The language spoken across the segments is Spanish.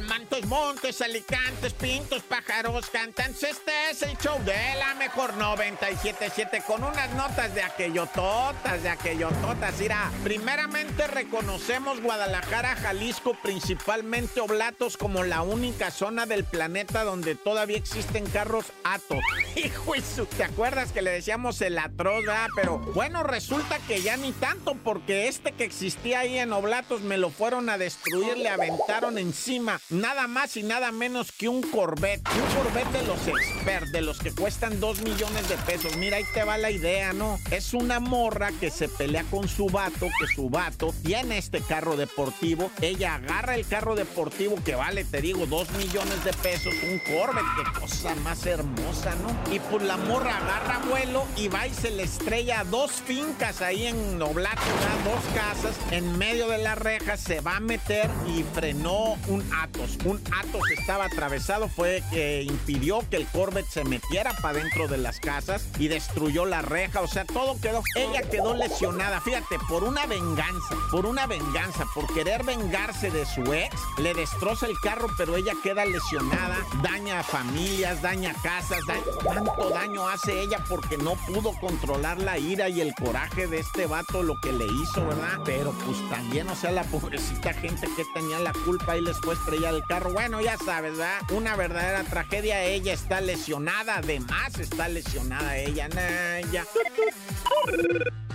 Mantos, Montes, Alicantes, Pintos, Pájaros, Cantantes. Este es el show de la mejor 977 con unas notas de aquellototas, de aquellototas. Mira, primeramente reconocemos Guadalajara, Jalisco, principalmente Oblatos, como la única zona del planeta donde todavía existen carros Atos. Hijo eso, ¿te acuerdas que le decíamos el atroz, verdad? Pero bueno, resulta que ya ni tanto, porque este que existía ahí en Oblatos me lo fueron a destruir, le aventaron encima nada más y nada menos que un Corvette. Un Corvette de los expert, de los que cuestan 2 millones de pesos. Mira, ahí te va la idea, ¿no? Es una morra que se pelea con su vato, que su vato tiene este carro deportivo. Ella agarra el carro deportivo que vale, te digo, 2 millones de pesos. Un Corvette, qué cosa más hermosa, ¿no? Y pues la morra agarra vuelo y va y se le estrella a dos fincas ahí en Noblato, dos casas. En medio de la reja se va a meter y frenó un Atos. Un Atos estaba atravesado, fue que impidió que el Corvette se metiera para dentro de las casas y destruyó la reja. O sea, todo quedó. Ella quedó lesionada, fíjate, por una venganza, por una venganza, por querer vengarse de su ex, le destroza el carro, pero ella queda lesionada, daña a familias, daña casas, daña, tanto daño hace ella porque no pudo controlar la ira y el coraje de este vato, lo que le hizo, ¿verdad? Pero pues también, o sea, la pobrecita gente que tenía la culpa y les fue estrellar el carro. Bueno, ya sabes, ¿verdad? Una verdadera tragedia. Ella está lesionada, además está lesionada ella. Nah, ya.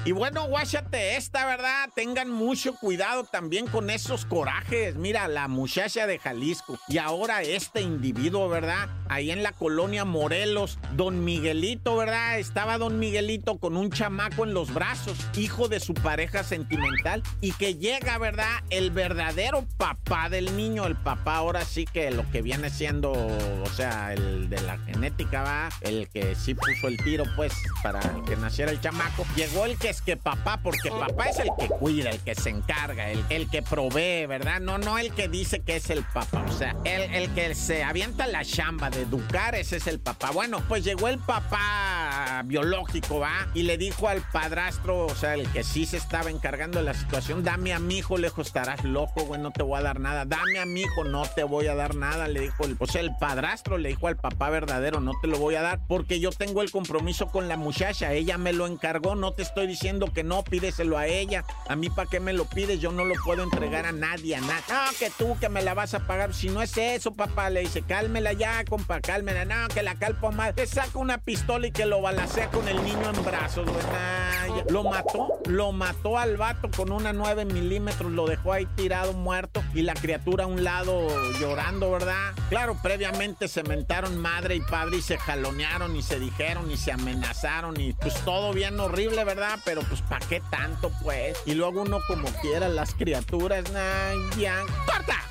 Y bueno, guáchate esta, ¿verdad? Tengan mucho cuidado también con esos corajes. Mira, la muchacha de Jalisco y ahora este individuo, ¿verdad? Ahí en la colonia Morelos, don Miguelito, ¿verdad? Estaba don Miguelito con un chamaco en los brazos, hijo de su pareja sentimental, y que llega, ¿verdad? El verdadero papá del niño, el papá ahora sí que lo que viene siendo, o sea, el de la genética, ¿va? El que sí puso el tiro, pues, para que naciera el chamaco. Llegó el que que papá, porque papá es el que cuida, el que se encarga, el, el que provee, ¿verdad? No, no el que dice que es el papá. O sea, el, el que se avienta la chamba de educar, ese es el papá. Bueno, pues llegó el papá biológico, ¿va? Y le dijo al padrastro, o sea, el que sí se estaba encargando de la situación, dame a mi hijo, lejos estarás loco, güey, no te voy a dar nada. Dame a mi hijo, no te voy a dar nada, le dijo el, o sea, el padrastro le dijo al papá verdadero, no te lo voy a dar porque yo tengo el compromiso con la muchacha, ella me lo encargó, no te estoy diciendo que no, pídeselo a ella. A mí, ¿para qué me lo pides? Yo no lo puedo entregar a nadie, a nadie. No, que tú, que me la vas a pagar. Si no es eso, papá, le dice, cálmela ya, compa, cálmela. No, que la calpo mal. Le saca una pistola y que lo balacea con el niño en brazos, güey. Lo mató, lo mató al vato con una 9 milímetros, lo dejó ahí tirado, muerto, y la criatura a un lado llorando, ¿verdad? Claro, previamente se mentaron madre y padre y se jalonearon y se dijeron y se amenazaron y pues todo bien horrible, ¿verdad? Pero pues ¿para qué tanto, pues? Y luego uno como quiera, las criaturas, nah, ya. ¡Corta!